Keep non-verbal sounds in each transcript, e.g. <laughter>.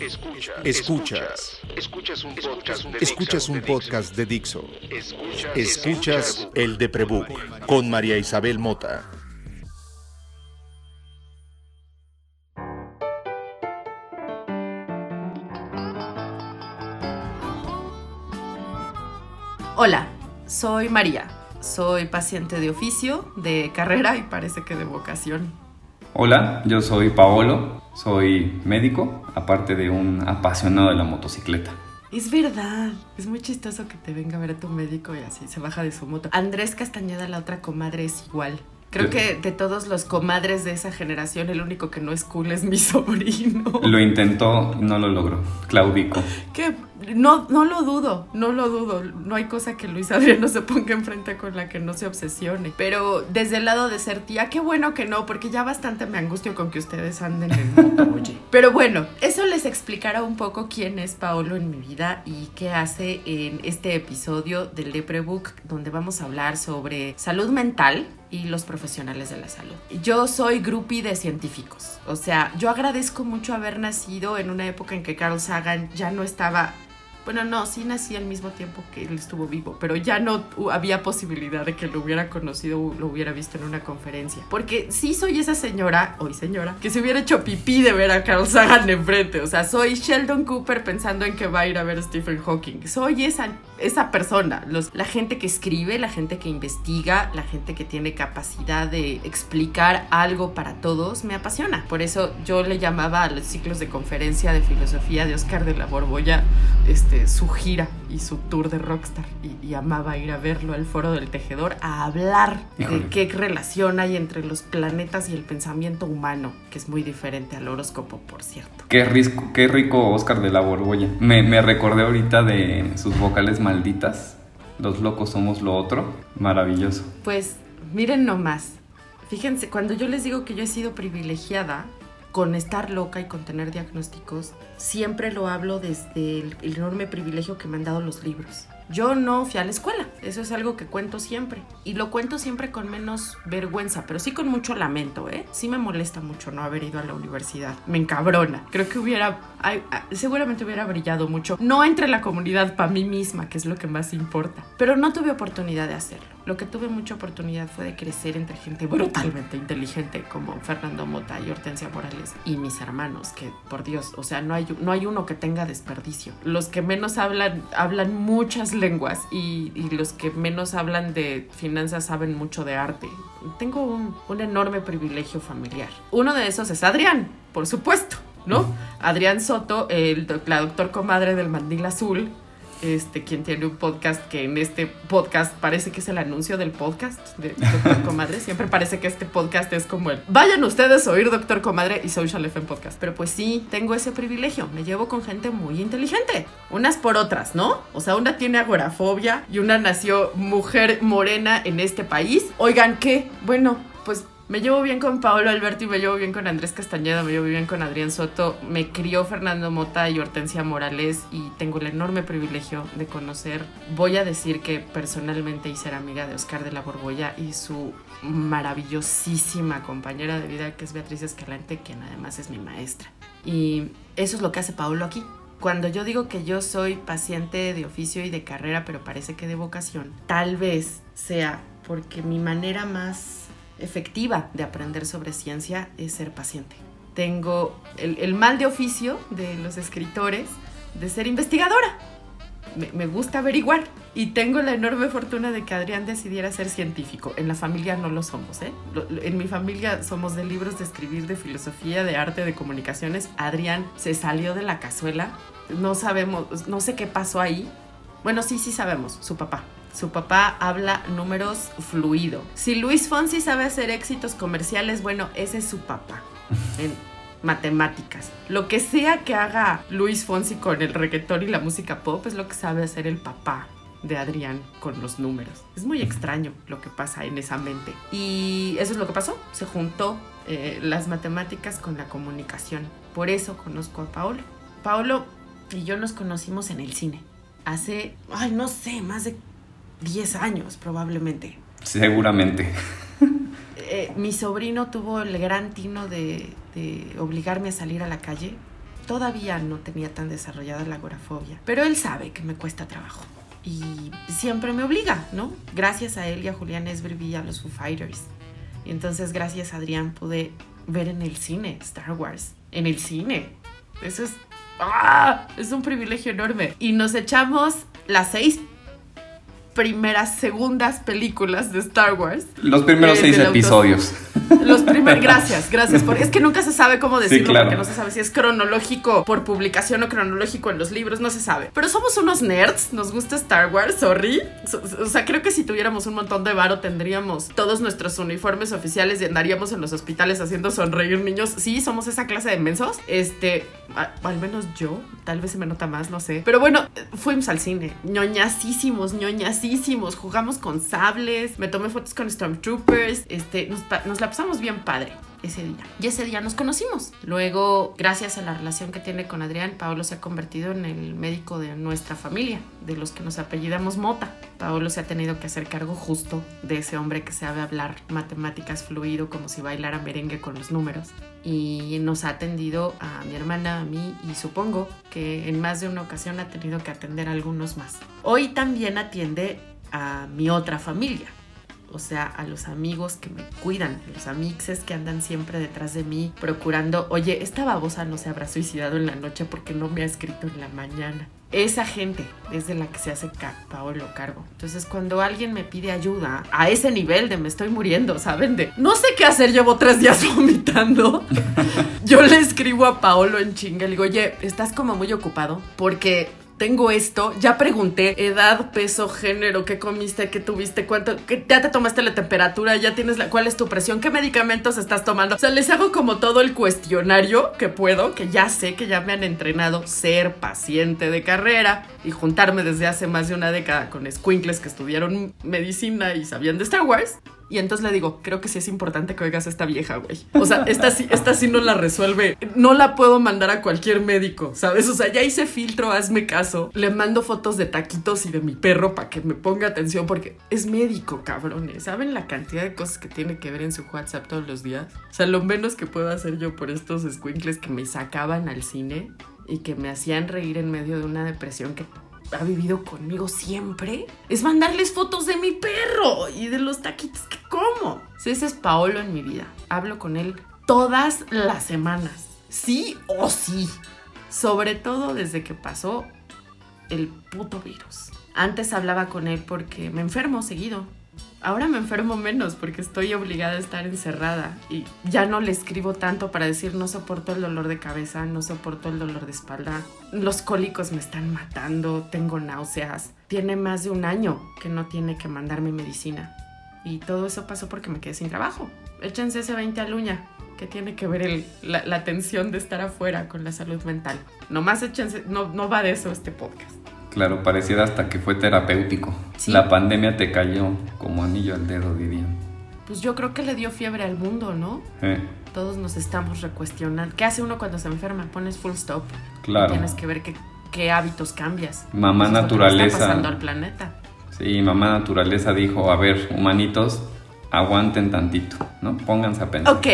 Escuchas. Escuchas. Escuchas un podcast de Escuchas Dixo. un podcast de Dixo. Escuchas, Escuchas el de Prebook con María Isabel Mota. Hola, soy María. Soy paciente de oficio, de carrera y parece que de vocación. Hola, yo soy Paolo, soy médico, aparte de un apasionado de la motocicleta. Es verdad, es muy chistoso que te venga a ver a tu médico y así se baja de su moto. Andrés Castañeda, la otra comadre, es igual. Creo que de todos los comadres de esa generación, el único que no es cool es mi <laughs> sobrino. Lo intentó no lo logró. Claudico. Que no, no lo dudo, no lo dudo. No hay cosa que Luis Adrián no se ponga enfrente con la que no se obsesione. Pero desde el lado de ser tía, qué bueno que no, porque ya bastante me angustio con que ustedes anden en moto, <laughs> oye. Pero bueno, eso les explicará un poco quién es Paolo en mi vida y qué hace en este episodio del Deprebook, donde vamos a hablar sobre salud mental y los profesionales de la salud. Yo soy groupie de científicos, o sea, yo agradezco mucho haber nacido en una época en que Carl Sagan ya no estaba bueno, no, sí nací al mismo tiempo que él estuvo vivo, pero ya no había posibilidad de que lo hubiera conocido o lo hubiera visto en una conferencia. Porque sí soy esa señora, hoy señora, que se hubiera hecho pipí de ver a Carl Sagan enfrente. O sea, soy Sheldon Cooper pensando en que va a ir a ver a Stephen Hawking. Soy esa, esa persona. Los, la gente que escribe, la gente que investiga, la gente que tiene capacidad de explicar algo para todos, me apasiona. Por eso yo le llamaba a los ciclos de conferencia de filosofía de Oscar de la Borbolla este, su gira y su tour de rockstar y, y amaba ir a verlo al foro del tejedor a hablar de qué relación hay entre los planetas y el pensamiento humano, que es muy diferente al horóscopo, por cierto. Qué, risco, qué rico Oscar de la Borbolla. Me, me recordé ahorita de sus vocales malditas. Los locos somos lo otro. Maravilloso. Pues miren nomás, fíjense, cuando yo les digo que yo he sido privilegiada con estar loca y con tener diagnósticos, siempre lo hablo desde el, enorme privilegio que me han dado los libros. Yo no fui a la escuela, eso es algo que cuento siempre. Y lo cuento siempre con menos vergüenza, pero sí con mucho lamento, ¿eh? Sí me molesta mucho no haber ido a la universidad. Me encabrona. Creo que hubiera, ah, seguramente hubiera brillado mucho. No entre la comunidad, para mí misma, que es lo que más importa. Pero no tuve oportunidad de hacerlo. Lo que tuve mucha oportunidad fue de crecer entre gente brutalmente inteligente como Fernando Mota y Hortensia Morales y mis hermanos, que por Dios, o sea, no hay, no hay uno que tenga desperdicio. Los que menos hablan, hablan muchas lenguas y, y los que menos hablan de finanzas saben mucho de arte. Tengo un, un enorme privilegio familiar. Uno de esos es Adrián, por supuesto, ¿no? Adrián Soto, el, la doctor comadre del mandil azul, este, quien tiene un podcast que en este podcast parece que es el anuncio del podcast de Doctor <laughs> Comadre. Siempre parece que este podcast es como el vayan ustedes a oír Doctor Comadre y Social FM Podcast. Pero pues sí, tengo ese privilegio. Me llevo con gente muy inteligente. Unas por otras, ¿no? O sea, una tiene agorafobia y una nació mujer morena en este país. Oigan, ¿qué? Bueno, pues me llevo bien con Paolo Alberti, me llevo bien con Andrés Castañeda, me llevo bien con Adrián Soto, me crió Fernando Mota y Hortensia Morales y tengo el enorme privilegio de conocer, voy a decir que personalmente y ser amiga de Oscar de la Borbolla y su maravillosísima compañera de vida que es Beatriz Escalante, quien además es mi maestra. Y eso es lo que hace Paolo aquí. Cuando yo digo que yo soy paciente de oficio y de carrera, pero parece que de vocación, tal vez sea porque mi manera más efectiva de aprender sobre ciencia es ser paciente. Tengo el, el mal de oficio de los escritores de ser investigadora. Me, me gusta averiguar y tengo la enorme fortuna de que Adrián decidiera ser científico. En la familia no lo somos, ¿eh? En mi familia somos de libros de escribir, de filosofía, de arte, de comunicaciones. Adrián se salió de la cazuela. No sabemos, no sé qué pasó ahí. Bueno, sí, sí sabemos, su papá. Su papá habla números fluido. Si Luis Fonsi sabe hacer éxitos comerciales, bueno, ese es su papá. <laughs> En matemáticas. Lo que sea que haga Luis Fonsi con el reggaetón y la música pop es lo que sabe hacer el papá de Adrián con los números. Es muy extraño lo que pasa en esa mente. Y eso es lo que pasó. Se juntó eh, las matemáticas con la comunicación. Por eso conozco a Paolo. Paolo y yo nos conocimos en el cine. Hace, ay, no sé, más de 10 años probablemente. Seguramente. Eh, mi sobrino tuvo el gran tino de, de obligarme a salir a la calle todavía no tenía tan desarrollada la agorafobia. Pero él sabe que me cuesta trabajo. Y siempre me obliga, ¿no? Gracias a él y a Julián Esbri vi a los Foo Fighters. Y entonces gracias a Adrián pude ver en el cine Star Wars. En el cine. Eso es... ¡Ah! Es un privilegio enorme. Y nos echamos las seis primeras, segundas películas de Star Wars. Los primeros Eh, seis episodios. Los primeros, gracias, gracias. Por, es que nunca se sabe cómo decirlo, claro. porque no se sabe si es cronológico por publicación o cronológico en los libros, no se sabe. Pero somos unos nerds, nos gusta Star Wars, sorry. So- O sea, creo que si tuviéramos un montón de varo tendríamos todos nuestros uniformes oficiales y andaríamos en los hospitales haciendo sonreír niños. Sí, somos esa clase de mensos. Este, a- al menos yo, tal vez se me nota más, no sé. Pero bueno, fuimos al cine, ñoñasísimos, jugamos con sables, me tomé fotos con Stormtroopers, este, nos, nos la pasamos bien padre ese día. Y ese día nos conocimos. Luego, gracias a la relación que tiene con Adrián, Paolo se ha convertido en el médico de nuestra familia, de los que nos apellidamos Mota. Paolo se ha tenido que hacer cargo justo de ese hombre que sabe hablar matemáticas fluido como si bailara merengue con los números. Y nos ha atendido a mi hermana, a mí y supongo que en más de una ocasión ha tenido que atender a algunos más. Hoy también atiende a mi otra familia, o sea, a los amigos que me cuidan, los amixes que andan siempre detrás de mí procurando, oye, esta babosa no se habrá suicidado en la noche porque no me ha escrito en la mañana. Esa gente es de la que se hace Paolo cargo. Entonces, cuando alguien me pide ayuda a ese nivel de me estoy muriendo, ¿saben? De no sé qué hacer, llevo tres días <laughs> vomitando. <laughs> Yo le escribo a Paolo en chinga, le digo, oye, estás como muy ocupado porque tengo esto, ya pregunté edad, peso, género, qué comiste, qué tuviste, cuánto, qué- ya te tomaste la temperatura, ya tienes la, cuál es tu presión, qué medicamentos estás tomando. O sea, les hago como todo el cuestionario que puedo, que ya sé que ya me han entrenado ser paciente de carrera y juntarme desde hace más de una década con squinkles que estudiaron medicina y sabían de Star Wars. Y entonces le digo, creo que sí es importante que oigas a esta vieja, güey. O sea, esta sí, esta sí no la resuelve. No la puedo mandar a cualquier médico, ¿sabes? O sea, ya hice filtro, hazme caso. Le mando fotos de taquitos y de mi perro para que me ponga atención porque es médico, cabrones. ¿Saben la cantidad de cosas que tiene que ver en su WhatsApp todos los días? O sea, lo menos que puedo hacer yo por estos squinkles que me sacaban al cine y que me hacían reír en medio de una depresión que ha vivido conmigo siempre es mandarles fotos de mi perro y de los taquitos que como. Ese es Paolo en mi vida. Hablo con él todas las semanas. Sí o sí. Sobre todo desde que pasó el puto virus. Antes hablaba con él porque me enfermo seguido. Ahora me enfermo menos porque estoy obligada a estar encerrada y ya no le escribo tanto para decir no soporto el dolor de cabeza, no soporto el dolor de espalda, los cólicos me están matando, tengo náuseas. Tiene más de un año que no tiene que mandarme medicina y todo eso pasó porque me quedé sin trabajo. Échense ese 20 al uña. que tiene que ver la, la tensión de estar afuera con la salud mental? Nomás échense, no, no va de eso este podcast. Claro, pareciera hasta que fue terapéutico. Sí. La pandemia te cayó como anillo al dedo, dirían. Pues yo creo que le dio fiebre al mundo, ¿no? Eh, Todos nos estamos recuestionando. ¿Qué hace uno cuando se enferma? Pones full stop. claro. Tienes que ver qué, qué hábitos cambias. Mamá Eso es lo que le naturaleza. Está pasando al planeta. Sí, mamá naturaleza dijo, a ver, humanitos, aguanten tantito, ¿no? Pónganse a pensar. Ok,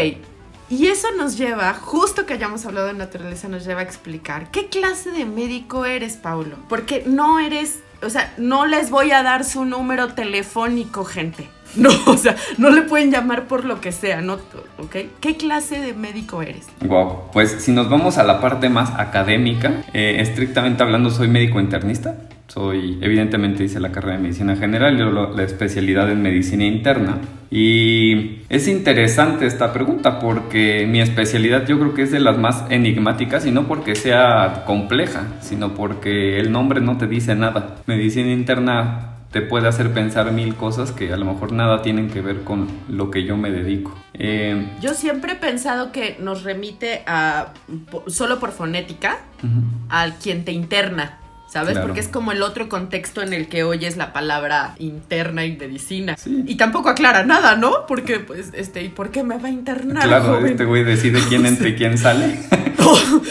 y eso nos lleva, justo que hayamos hablado de naturaleza, nos lleva a explicar qué clase de médico eres, Paulo. Porque no eres, o sea, no les voy a dar su número telefónico, gente. <laughs> No, o sea, no le pueden llamar por lo que sea, ¿no? ¿Ok? ¿Qué clase de médico eres? Wow, pues si nos vamos a la parte más académica, eh, estrictamente hablando, soy médico internista. Soy, evidentemente, hice la carrera de medicina general y la especialidad en medicina interna. Y es interesante esta pregunta porque mi especialidad yo creo que es de las más enigmáticas y no porque sea compleja, sino porque el nombre no te dice nada. Medicina interna te puede hacer pensar mil cosas que a lo mejor nada tienen que ver con lo que yo me dedico. Eh, Yo siempre he pensado que nos remite a, solo por fonética, ujú. al quien te interna. ¿Sabes? Claro. Porque es como el otro contexto en el que oyes la palabra interna y medicina. Sí. Y tampoco aclara nada, ¿no? Porque, pues, este, ¿y por qué me va a internar? Claro, joven? este güey decide quién <laughs> entra y quién sale. <laughs>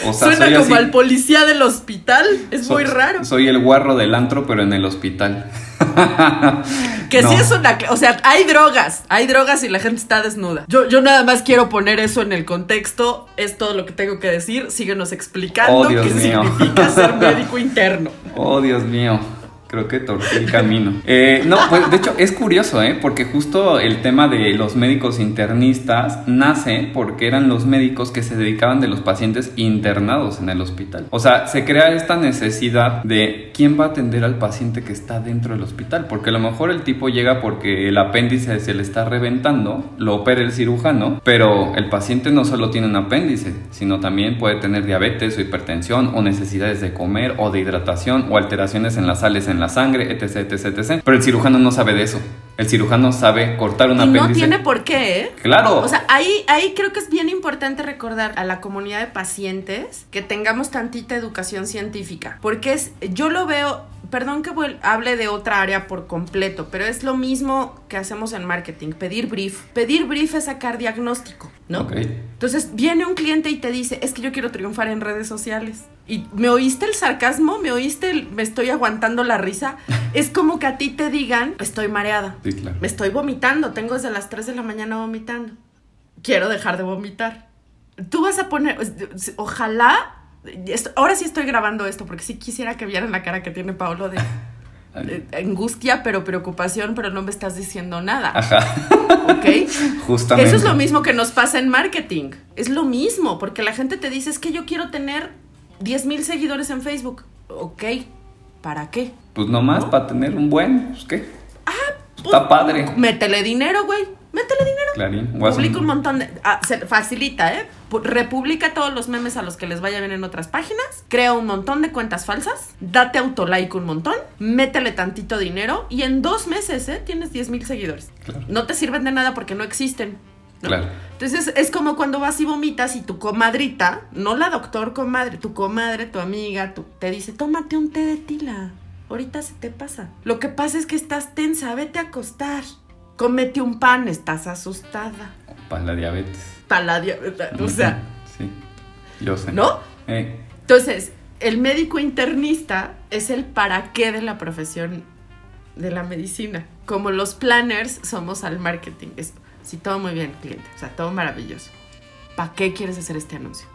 O sea, Suena como así- al policía del hospital. Es muy raro. Soy el guarro del antro, pero en el hospital. <laughs> Que No. sí es una... O sea, hay drogas. Hay drogas y la gente está desnuda. Yo, yo nada más quiero poner eso en el contexto. Es todo lo que tengo que decir. Síguenos explicando Oh, qué mío. significa ser <laughs> médico interno. Oh, Dios mío. Creo que torcí el camino. <laughs> Eh, no, pues de hecho es curioso, ¿eh? Porque justo el tema de los médicos internistas nace porque eran los médicos que se dedicaban de los pacientes internados en el hospital. O sea, se crea esta necesidad de quién va a atender al paciente que está dentro del hospital. Porque a lo mejor el tipo llega porque el apéndice se le está reventando, lo opera el cirujano, pero el paciente no solo tiene un apéndice, sino también puede tener diabetes o hipertensión o necesidades de comer o de hidratación o alteraciones en las sales en la sangre, etc, etc, etc. Pero el cirujano no sabe de eso. El cirujano sabe cortar un Y no apéndice. tiene por qué, ¿eh? Claro. O sea, ahí, ahí creo que es bien importante recordar a la comunidad de pacientes que tengamos tantita educación científica. Porque es, yo lo veo, perdón que hable de otra área por completo, pero es lo mismo que hacemos en marketing, pedir brief. Pedir brief es sacar diagnóstico, ¿no? Ok. Entonces viene un cliente y te dice, es que yo quiero triunfar en redes sociales. ¿Y me oíste el sarcasmo? ¿Me oíste el me estoy aguantando la risa? <laughs> es como que a ti te digan, estoy mareada. Sí, claro. Me estoy vomitando, tengo desde las 3 de la mañana vomitando. Quiero dejar de vomitar. Tú vas a poner, ojalá, esto- ahora sí estoy grabando esto porque sí quisiera que vieran la cara que tiene Pablo <laughs> de angustia, pero preocupación, pero no me estás diciendo nada. Ajá. ¿Ok? <laughs> Justamente. Eso es lo mismo que nos pasa en marketing. Es lo mismo, porque la gente te dice, es que yo quiero tener 10 mil seguidores en Facebook. Ok, ¿para qué? Pues nomás ¿No? para tener un buen, pues qué. Pues, Está padre. Métele dinero, güey. Métele dinero. Clarín. Publica un montón de... ah, se facilita, ¿eh? Pu- Republica todos los memes a los que les vaya bien en otras páginas. Crea un montón de cuentas falsas. Date autolike un montón. Métele tantito dinero. Y en dos meses, ¿eh? Tienes 10 mil seguidores. Claro. No te sirven de nada porque no existen. ¿no? Claro. Entonces es como cuando vas y vomitas y tu comadrita, no la doctor comadre, tu comadre, tu amiga, tu- te dice, tómate un té de tila. Ahorita se te pasa. Lo que pasa es que estás tensa, vete a acostar. Cómete un pan, estás asustada. Para la diabetes. Paladia, o sea, Sí. Yo sé. ¿no? Eh, Entonces, el médico internista es el para qué de la profesión de la medicina. Como los planners somos al marketing. Es, sí, todo muy bien, cliente. O sea, todo maravilloso. ¿Para qué quieres hacer este anuncio?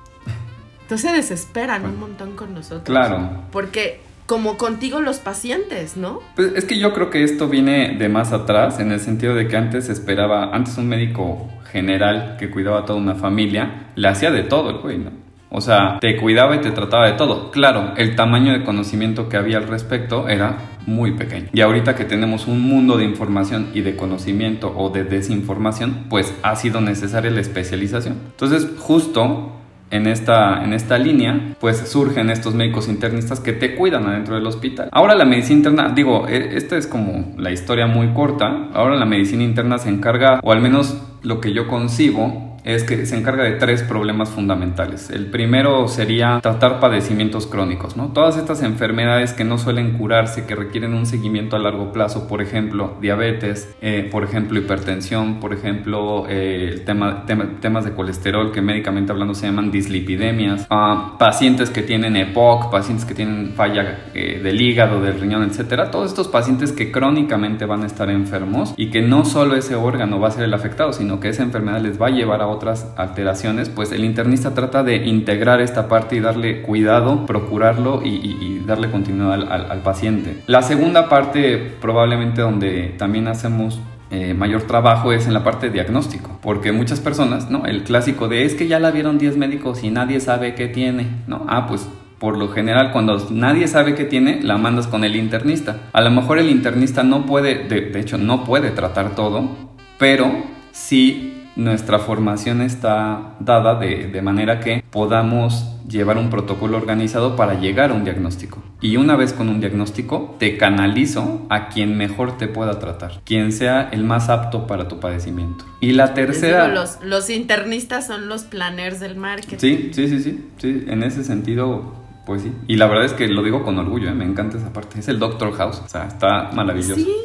Entonces se desesperan un montón con nosotros. Claro. Porque como contigo los pacientes, ¿no? Pues es que yo creo que esto viene de más atrás, en el sentido de que antes se esperaba, antes un médico general que cuidaba a toda una familia, le hacía de todo el güey, ¿no? O sea, te cuidaba y te trataba de todo. Claro, el tamaño de conocimiento que había al respecto era muy pequeño. Y ahorita que tenemos un mundo de información y de conocimiento o de desinformación, pues ha sido necesaria la especialización. Entonces, justo en esta, en esta línea, pues surgen estos médicos internistas que te cuidan adentro del hospital. Ahora la medicina interna, digo, eh, esta es como la historia muy corta, ahora la medicina interna se encarga, o al menos lo que yo concibo, es que se encarga de tres problemas fundamentales. El primero sería tratar padecimientos crónicos, ¿no? Todas estas enfermedades que no suelen curarse, que requieren un seguimiento a largo plazo, por ejemplo, diabetes, eh, por ejemplo, hipertensión, por ejemplo, eh, el tema, tema- temas de colesterol que médicamente hablando se llaman dislipidemias, ah, pacientes que tienen EPOC, pacientes que tienen falla eh, del hígado, del riñón, etcétera. Todos estos pacientes que crónicamente van a estar enfermos y que no solo ese órgano va a ser el afectado, sino que esa enfermedad les va a llevar a otras alteraciones, pues el internista trata de integrar esta parte y darle cuidado, procurarlo y, y- y darle continuidad al, al- al paciente. La segunda parte, probablemente donde también hacemos eh, mayor trabajo es en la parte de diagnóstico, porque muchas personas, ¿no? El clásico de es que ya la vieron 10 médicos y nadie sabe qué tiene, ¿no? Ah, pues por lo general, cuando nadie sabe qué tiene, la mandas con el internista. A lo mejor el internista no puede, de, de hecho, no puede tratar todo, pero sí nuestra formación está dada de, de manera que podamos llevar un protocolo organizado para llegar a un diagnóstico. Y una vez con un diagnóstico, te canalizo a quien mejor te pueda tratar, quien sea el más apto para tu padecimiento. Y la tercera... digo, los, los internistas son los planners del marketing. Sí, sí, sí, sí, sí, en ese sentido, pues sí. Y la verdad es que lo digo con orgullo, ¿eh? me encanta esa parte. Es el Doctor House, o sea, está maravilloso. Sí.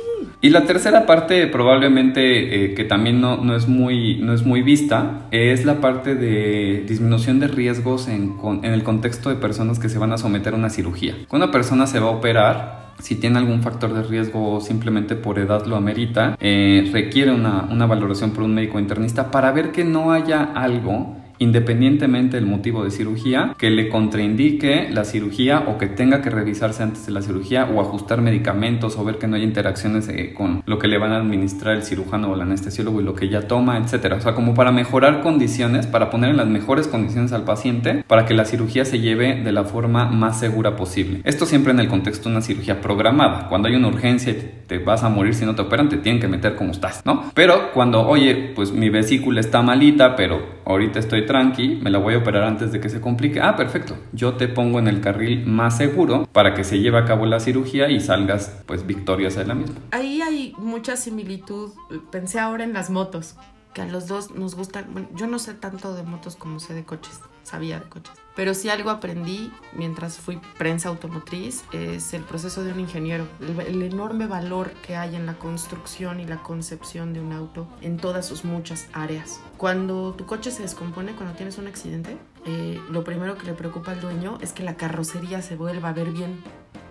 Y la tercera parte, probablemente eh, que también no, no, es muy, no es muy vista, es la parte de disminución de riesgos en, en el contexto de personas que se van a someter a una cirugía. Cuando una persona se va a operar, si tiene algún factor de riesgo o simplemente por edad lo amerita, eh, requiere una, una valoración por un médico internista para ver que no haya algo independientemente del motivo de cirugía, que le contraindique la cirugía o que tenga que revisarse antes de la cirugía o ajustar medicamentos o ver que no hay interacciones eh, con lo que le van a administrar el cirujano o el anestesiólogo y lo que ya toma, etcétera. O sea, como para mejorar condiciones, para poner en las mejores condiciones al paciente para que la cirugía se lleve de la forma más segura posible. Esto siempre en el contexto de una cirugía programada. Cuando hay una urgencia y te vas a morir si no te operan, te tienen que meter como estás, ¿no? Pero cuando, oye, pues mi vesícula está malita, pero ahorita estoy tranqui, me la voy a operar antes de que se complique. Ah, perfecto. Yo te pongo en el carril más seguro para que se lleve a cabo la cirugía y salgas pues victoriosa de la misma. Ahí hay mucha similitud. Pensé ahora en las motos, que a los dos nos gustan. Bueno, yo no sé tanto de motos como sé de coches, sabía de coches. Pero si algo aprendí mientras fui prensa automotriz es el proceso de un ingeniero, el, el, enorme valor que hay en la construcción y la concepción de un auto en todas sus muchas áreas. Cuando tu coche se descompone, cuando tienes un accidente, eh, lo primero que le preocupa al dueño es que la carrocería se vuelva a ver bien.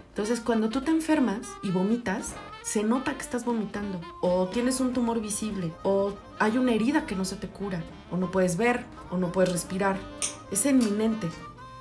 Entonces, cuando tú te enfermas y vomitas, se nota que estás vomitando, o tienes un tumor visible, o hay una herida que no se te cura, o no puedes ver, o no puedes respirar. Es inminente.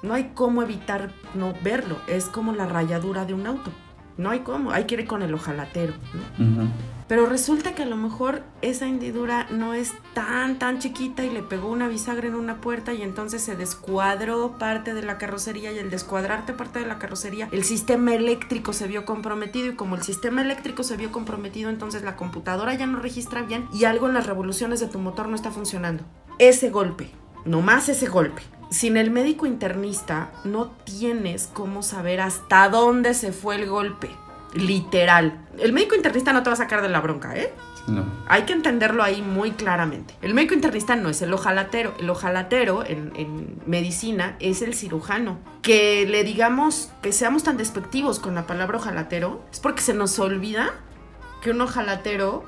No hay cómo evitar no verlo. Es como la rayadura de un auto. No hay cómo. Hay que ir con el ojalatero. ¿no? Uh -huh. Pero resulta que a lo mejor esa hendidura no es tan, tan chiquita y le pegó una bisagra en una puerta y entonces se descuadró parte de la carrocería y el descuadrarte parte de la carrocería, el sistema eléctrico se vio comprometido y como el sistema eléctrico se vio comprometido, entonces la computadora ya no registra bien y algo en las revoluciones de tu motor no está funcionando. Ese golpe, nomás ese golpe. Sin el médico internista no tienes cómo saber hasta dónde se fue el golpe literal. El médico internista no te va a sacar de la bronca, ¿eh? No. Hay que entenderlo ahí muy claramente. El médico internista no es el ojalatero. El ojalatero en, en, medicina es el cirujano. Que le digamos, que seamos tan despectivos con la palabra ojalatero, es porque se nos olvida que un ojalatero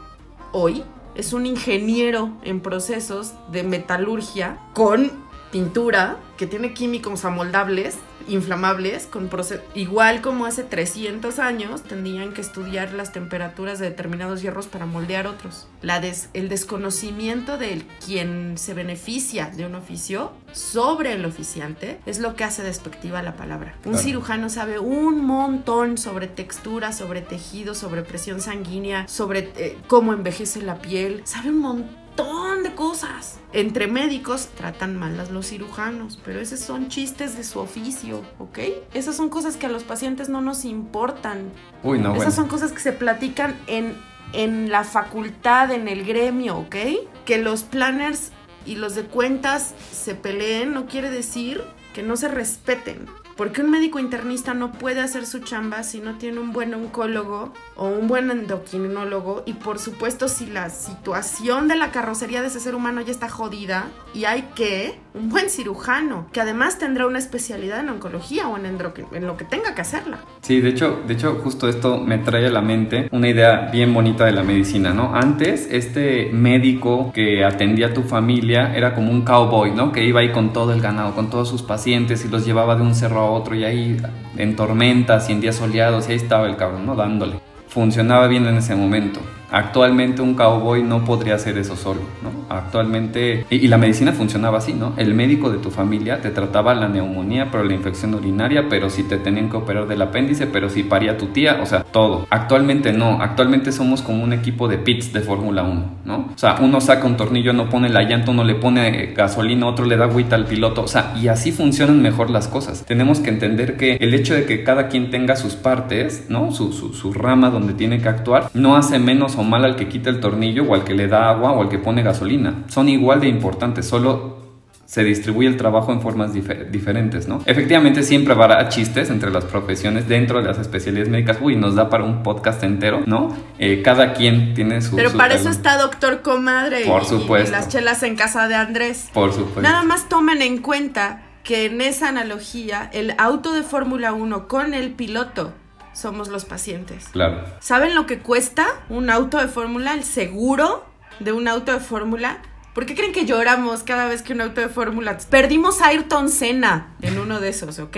hoy es un ingeniero en procesos de metalurgia con pintura que tiene químicos amoldables inflamables, con igual como hace 300 años, tendrían que estudiar las temperaturas de determinados hierros para moldear otros. La des el desconocimiento de quien se beneficia de un oficio sobre el oficiante es lo que hace despectiva la palabra. Un claro. cirujano sabe un montón sobre textura, sobre tejido, sobre presión sanguínea, sobre eh, cómo envejece la piel, sabe un montón montón de cosas. Entre médicos tratan mal a los cirujanos, pero esos son chistes de su oficio, ¿ok? Esas son cosas que a los pacientes no nos importan. Uy, no, Esas bueno. son cosas que se platican en, en la facultad, en el gremio, ¿ok? Que los planners y los de cuentas se peleen no quiere decir que no se respeten. Porque un médico internista no puede hacer su chamba si no tiene un buen oncólogo o un buen endocrinólogo y por supuesto si la situación de la carrocería de ese ser humano ya está jodida y hay que un buen cirujano que además tendrá una especialidad en oncología o en, en lo que tenga que hacerla. Sí, de hecho, de hecho justo esto me trae a la mente una idea bien bonita de la medicina, ¿no? Antes este médico que atendía a tu familia era como un cowboy, ¿no? Que iba ahí con todo el ganado, con todos sus pacientes y los llevaba de un cerro a otro y ahí en tormentas y en días soleados y ahí estaba el cabrón, ¿no? Dándole. Funcionaba bien en ese momento. Actualmente un cowboy no podría hacer eso solo, ¿no? Actualmente, y, la medicina funcionaba así, ¿no? El médico de tu familia te trataba la neumonía, pero la infección urinaria, pero si te tenían que operar del apéndice, pero si paría tu tía, o sea, todo. Actualmente no, actualmente somos como un equipo de pits de Fórmula 1, ¿no? O sea, uno saca un tornillo, no pone la llanta, uno le pone gasolina, otro le da agüita al piloto, o sea, y así funcionan mejor las cosas. Tenemos que entender que el hecho de que cada quien tenga sus partes, ¿no? Su, su, su rama donde tiene que actuar, no hace menos o mal al que quita el tornillo o al que le da agua o al que pone gasolina. Son igual de importantes, solo se distribuye el trabajo en formas difer diferentes, ¿no? Efectivamente siempre habrá chistes entre las profesiones dentro de las especialidades médicas. Uy, nos da para un podcast entero, ¿no? Eh, cada quien tiene su... Pero su para eso está Doctor Comadre. Por y- supuesto. Y, las chelas en casa de Andrés. Por supuesto. Nada más tomen en cuenta que en esa analogía el auto de Fórmula 1 con el piloto somos los pacientes. Claro. ¿Saben lo que cuesta un auto de fórmula, el seguro de un auto de fórmula? ¿Por qué creen que lloramos cada vez que un auto de fórmula? Perdimos a Ayrton Senna en uno de esos, ¿ok?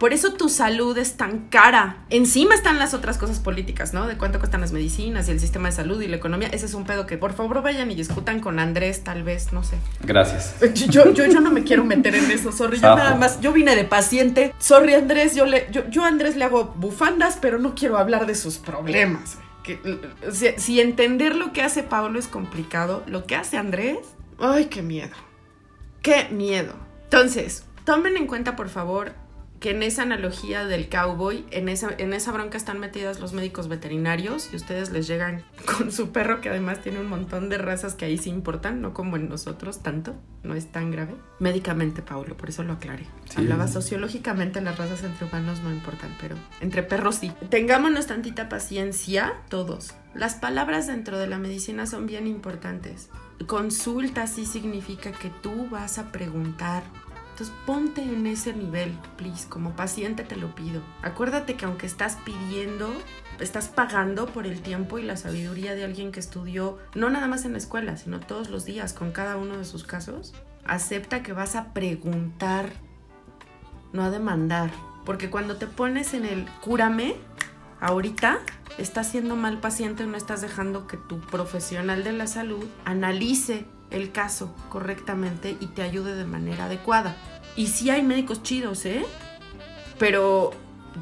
Por eso tu salud es tan cara. Encima están las otras cosas políticas, ¿no? De cuánto cuestan las medicinas y el sistema de salud y la economía. Ese es un pedo que por favor vayan y discutan con Andrés, tal vez, no sé. Gracias. Yo, yo, yo no me quiero meter en eso, sorry. Yo nada más, yo vine de paciente. Sorry, Andrés, yo, le, yo, yo a Andrés le hago bufandas, pero no quiero hablar de sus problemas. Que, sea, si entender lo que hace Pablo es complicado, lo que hace Andrés, ay, qué miedo. Qué miedo. Entonces, tomen en cuenta, por favor, que en esa analogía del cowboy, en esa, en esa bronca están metidas los médicos veterinarios y ustedes les llegan <laughs> con su perro que además tiene un montón de razas que ahí sí importan, no como en nosotros tanto, no es tan grave. Médicamente, Paulo, por eso lo aclaré. Sí. Hablaba sociológicamente, las razas entre humanos no importan, pero entre perros sí. Tengámonos tantita paciencia, todos. Las palabras dentro de la medicina son bien importantes. Consulta sí significa que tú vas a preguntar entonces ponte en ese nivel, please, como paciente te lo pido. Acuérdate que aunque estás pidiendo, estás pagando por el tiempo y la sabiduría de alguien que estudió, no nada más en la escuela, sino todos los días con cada uno de sus casos. Acepta que vas a preguntar, no a demandar. Porque cuando te pones en el cúrame, ahorita estás siendo mal paciente, no estás dejando que tu profesional de la salud analice el caso correctamente y te ayude de manera adecuada. Y sí hay médicos chidos, ¿eh? Pero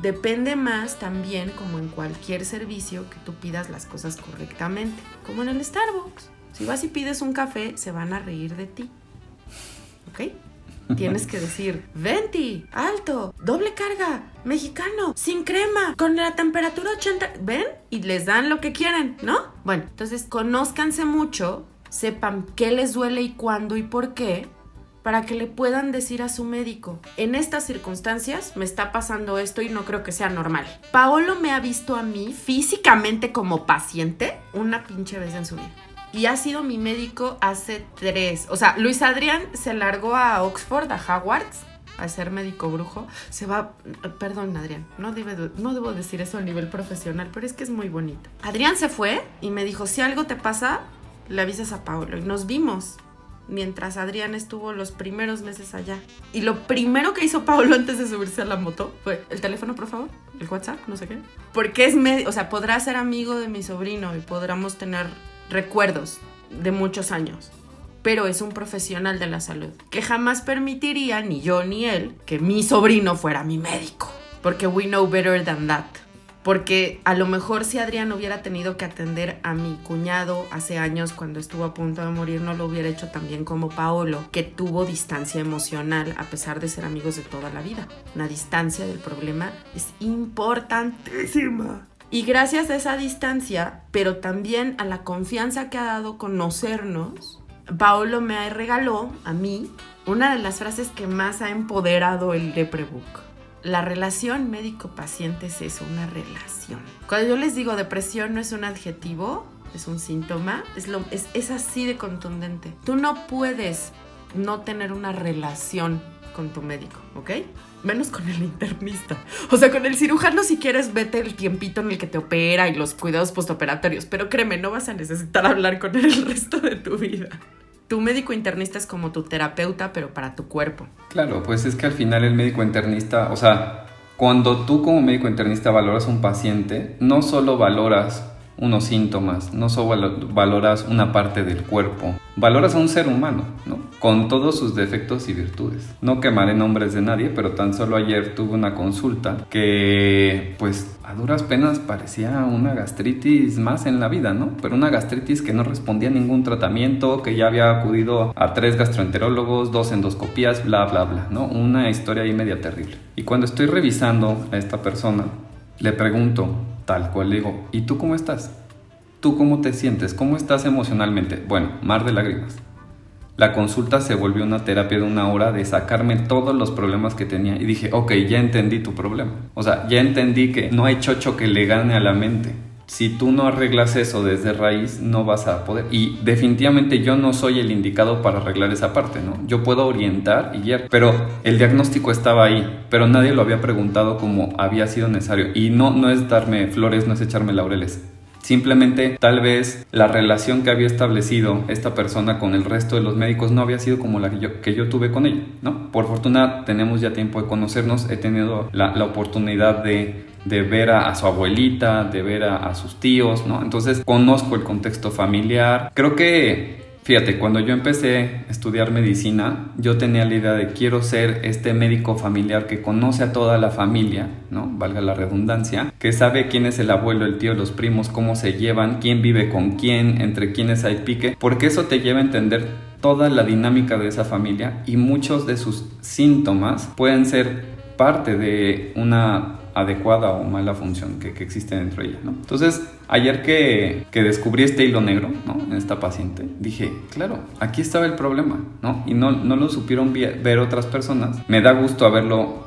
depende más también, como en cualquier servicio, que tú pidas las cosas correctamente. Como en el Starbucks. Si vas y pides un café, se van a reír de ti. ¿Ok? Tienes que decir, venti, alto, doble carga, mexicano, sin crema, con la temperatura 80. ¿Ven? Y les dan lo que quieren, ¿no? Bueno, entonces conózcanse mucho, sepan qué les duele y cuándo y por qué, para que le puedan decir a su médico, en estas circunstancias me está pasando esto y no creo que sea normal. Paolo me ha visto a mí físicamente como paciente una pinche vez en su vida. Y ha sido mi médico hace tres. O sea, Luis Adrián se largó a Oxford, a Hogwarts, a ser médico brujo. Se va. Perdón, Adrián. No, debe- no debo decir eso a nivel profesional, pero es que es muy bonito. Adrián se fue y me dijo: si algo te pasa, le avisas a Paolo. Y nos vimos mientras Adrián estuvo los primeros meses allá. Y lo primero que hizo Paolo antes de subirse a la moto fue: el teléfono, por favor, el WhatsApp, no sé qué. Porque es medio. O sea, podrá ser amigo de mi sobrino y podremos tener recuerdos de muchos años. Pero es un profesional de la salud que jamás permitiría, ni yo ni él, que mi sobrino fuera mi médico. Porque we know better than that. Porque a lo mejor si Adrián hubiera tenido que atender a mi cuñado hace años cuando estuvo a punto de morir, no lo hubiera hecho tan bien como Paolo, que tuvo distancia emocional a pesar de ser amigos de toda la vida. Una distancia del problema es importantísima. Y gracias a esa distancia, pero también a la confianza que ha dado conocernos, Paolo me regaló a mí una de las frases que más ha empoderado el Deprebook. La relación médico-paciente es eso, una relación. Cuando yo les digo depresión no es un adjetivo, es un síntoma, es, así de contundente. Tú no puedes no tener una relación con tu médico, ¿ok? Menos con el internista. O sea, con el cirujano si quieres vete el tiempito en el que te opera y los cuidados postoperatorios, pero créeme, no vas a necesitar hablar con él el resto de tu vida. Tu médico internista es como tu terapeuta, pero para tu cuerpo. Claro, pues es que al final el médico internista, o sea, cuando tú como médico internista valoras a un paciente, no solo valoras unos síntomas, no solo valo- valoras una parte del cuerpo, valoras a un ser humano, ¿no? Con todos sus defectos y virtudes. No quemaré nombres de nadie, pero tan solo ayer tuve una consulta que, pues, a duras penas parecía una gastritis más en la vida, ¿no? Pero una gastritis que no respondía a ningún tratamiento, que ya había acudido a tres gastroenterólogos, dos endoscopías, bla, bla, bla, ¿no? Una historia ahí media terrible. Y cuando estoy revisando a esta persona, le pregunto, tal cual, le digo, ¿y tú cómo estás? ¿Tú cómo te sientes? ¿Cómo estás emocionalmente? Bueno, mar de lágrimas. La consulta se volvió una terapia de una hora de sacarme todos los problemas que tenía y dije, ok, ya entendí tu problema. O sea, ya entendí que no hay chocho que le gane a la mente. si tú no arreglas eso desde raíz, no vas a poder. Y definitivamente yo no soy el indicado para arreglar esa parte, ¿no? Yo puedo orientar y guiar, pero el diagnóstico estaba ahí, pero nadie lo había preguntado como había sido necesario. Y no, no es darme flores, no es echarme laureles. Simplemente tal vez la relación que había establecido esta persona con el resto de los médicos no había sido como la que yo, tuve con ella, ¿no? Por fortuna tenemos ya tiempo de conocernos, he tenido la, la oportunidad de de ver a, su abuelita, de ver a, sus tíos, ¿no? Entonces conozco el contexto familiar. Creo que, fíjate, cuando yo empecé a estudiar medicina, yo tenía la idea de quiero ser este médico familiar que conoce a toda la familia, ¿no? Valga la redundancia, que sabe quién es el abuelo, el tío, los primos, cómo se llevan, quién vive con quién, entre quiénes hay pique, porque eso te lleva a entender toda la dinámica de esa familia y muchos de sus síntomas pueden ser parte de una adecuada o mala función que, existe dentro de ella, ¿no? Entonces, ayer que, que, descubrí este hilo negro, ¿no? En esta paciente, dije, claro, aquí estaba el problema, ¿no? Y no, no lo supieron ver otras personas. Me da gusto haberlo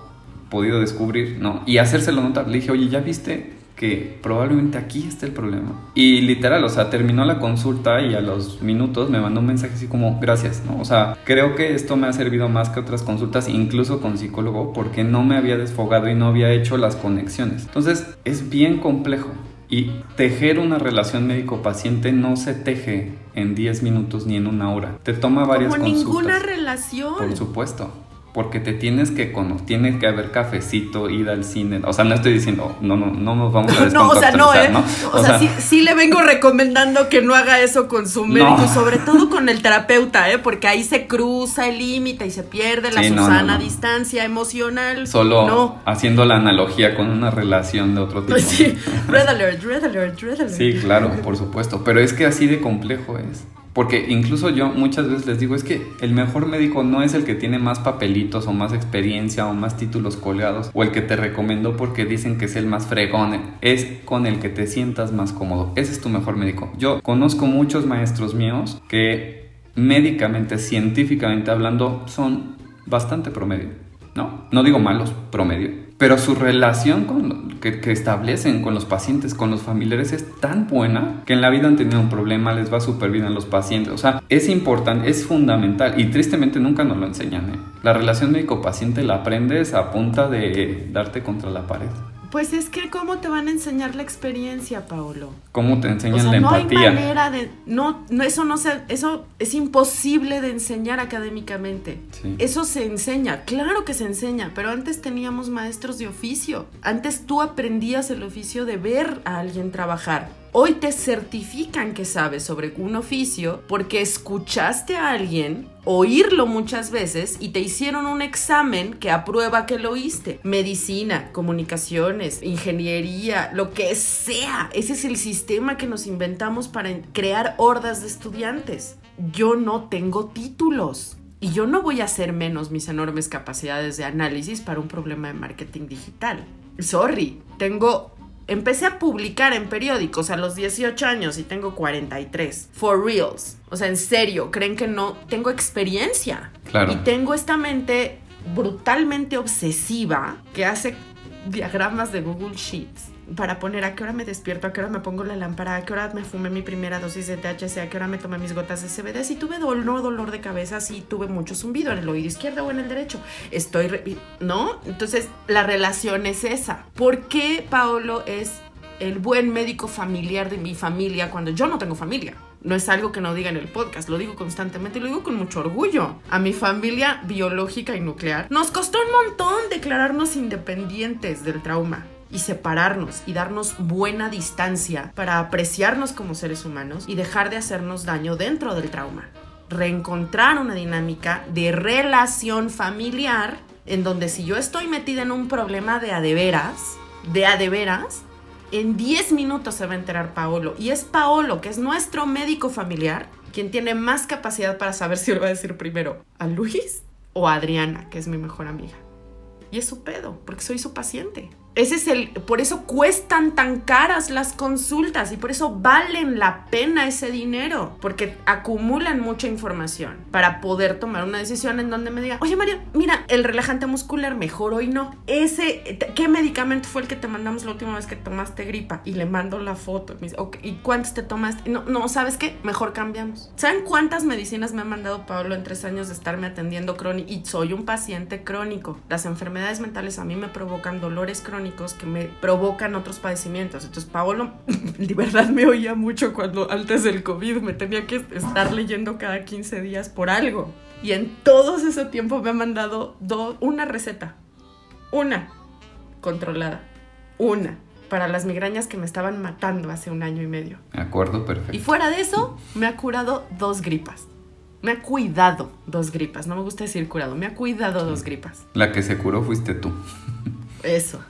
podido descubrir, ¿no? Y hacérselo notar. Le dije, oye, ¿ya viste que probablemente aquí está el problema. Y literal, o sea, terminó la consulta y a los minutos me mandó un mensaje así como, gracias, ¿no? O sea, creo que esto me ha servido más que otras consultas, incluso con psicólogo, porque no me había desfogado y no había hecho las conexiones. Entonces, es bien complejo. Y tejer una relación médico-paciente no se teje en 10 minutos ni en una hora. Te toma varias Como consultas. ninguna relación. Por supuesto porque te tienes que conocer, tiene que haber cafecito, ir al cine, o sea, no estoy diciendo, no, no, no nos vamos a <laughs> No, o sea, no, ¿eh? O, sea, sí, le vengo recomendando que no haga eso con su médico, sobre todo con el terapeuta, ¿eh? Porque ahí se cruza el límite y se pierde la Susana distancia emocional. Solo haciendo la analogía con una relación de otro tipo. Sí, red alert, red alert, red alert. Sí, claro, por supuesto, pero es que así de complejo es. Porque incluso yo muchas veces les digo, es que el mejor médico no es el que tiene más papelitos o más experiencia o más títulos colgados o el que te recomendó porque dicen que es el más fregón, es con el que te sientas más cómodo. Ese es tu mejor médico. Yo conozco muchos maestros míos que médicamente, científicamente hablando, son bastante promedio. No, no digo malos, promedio pero su relación que, establecen con los pacientes, con los familiares es tan buena que en la vida han tenido un problema, les va súper bien a los pacientes. O sea, es importante, es fundamental y tristemente nunca nos lo enseñan. ¿eh? La relación médico-paciente la aprendes a punta de darte contra la pared. Pues es que cómo te van a enseñar la experiencia, Paolo. ¿Cómo te enseñan la empatía? No hay manera de no, no eso no se, eso es imposible de enseñar académicamente. Eso se enseña, claro que se enseña, pero antes teníamos maestros de oficio. Antes tú aprendías el oficio de ver a alguien trabajar Hoy te certifican que sabes sobre un oficio porque escuchaste a alguien oírlo muchas veces y te hicieron un examen que aprueba que lo oíste. Medicina, comunicaciones, ingeniería, lo que sea. Ese es el sistema que nos inventamos para crear hordas de estudiantes. Yo no tengo títulos. Y yo no voy a hacer menos mis enormes capacidades de análisis para un problema de marketing digital. Sorry, tengo Empecé a publicar en periódicos a los 18 años y tengo 43. For reals. O sea, en serio, creen que no tengo experiencia. Claro. Y tengo esta mente brutalmente obsesiva que hace diagramas de Google Sheets para poner a qué hora me despierto, a qué hora me pongo la lámpara, a qué hora me fumé mi primera dosis de THC, a qué hora me tomé mis gotas de CBD. Si tuve dolor, dolor de cabeza, si tuve mucho zumbido en el oído izquierdo o en el derecho. Estoy, ¿no? Entonces, la relación es esa. ¿Por qué Paolo es el buen médico familiar de mi familia cuando yo no tengo familia? No es algo que no diga en el podcast, lo digo constantemente y lo digo con mucho orgullo. A mi familia biológica y nuclear nos costó un montón declararnos independientes del trauma y separarnos y darnos buena distancia para apreciarnos como seres humanos y dejar de hacernos daño dentro del trauma. Reencontrar una dinámica de relación familiar en donde si yo estoy metida en un problema de adeveras, de adeveras, en 10 minutos se va a enterar Paolo. Y es Paolo, que es nuestro médico familiar, quien tiene más capacidad para saber si le va a decir primero a Luis o a Adriana, que es mi mejor amiga. Y es su pedo, porque soy su paciente. Ese es el, por eso cuestan tan caras las consultas y por eso valen la pena ese dinero, porque acumulan mucha información para poder tomar una decisión en donde me diga, oye María, mira, el relajante muscular mejor hoy no. Ese, ¿qué medicamento fue el que te mandamos la última vez que tomaste gripa? Y le mando la foto. Y, ¿y cuántos te tomaste? No, no, ¿sabes qué? Mejor cambiamos. ¿Saben cuántas medicinas me ha mandado Pablo en tres años de estarme atendiendo crónico? Y soy un paciente crónico. Las enfermedades mentales a mí me provocan dolores crónicos que me provocan otros padecimientos. Entonces, Paolo <laughs> de verdad me oía mucho cuando antes del COVID me tenía que estar leyendo cada 15 días por algo. Y en todo ese tiempo me ha mandado una receta. Una controlada. Una. Para las migrañas que me estaban matando hace un año y medio. De acuerdo, perfecto. Y fuera de eso, me ha curado dos gripas. Me ha cuidado dos gripas. No me gusta decir curado. Me ha cuidado dos gripas. La que se curó fuiste tú. Eso.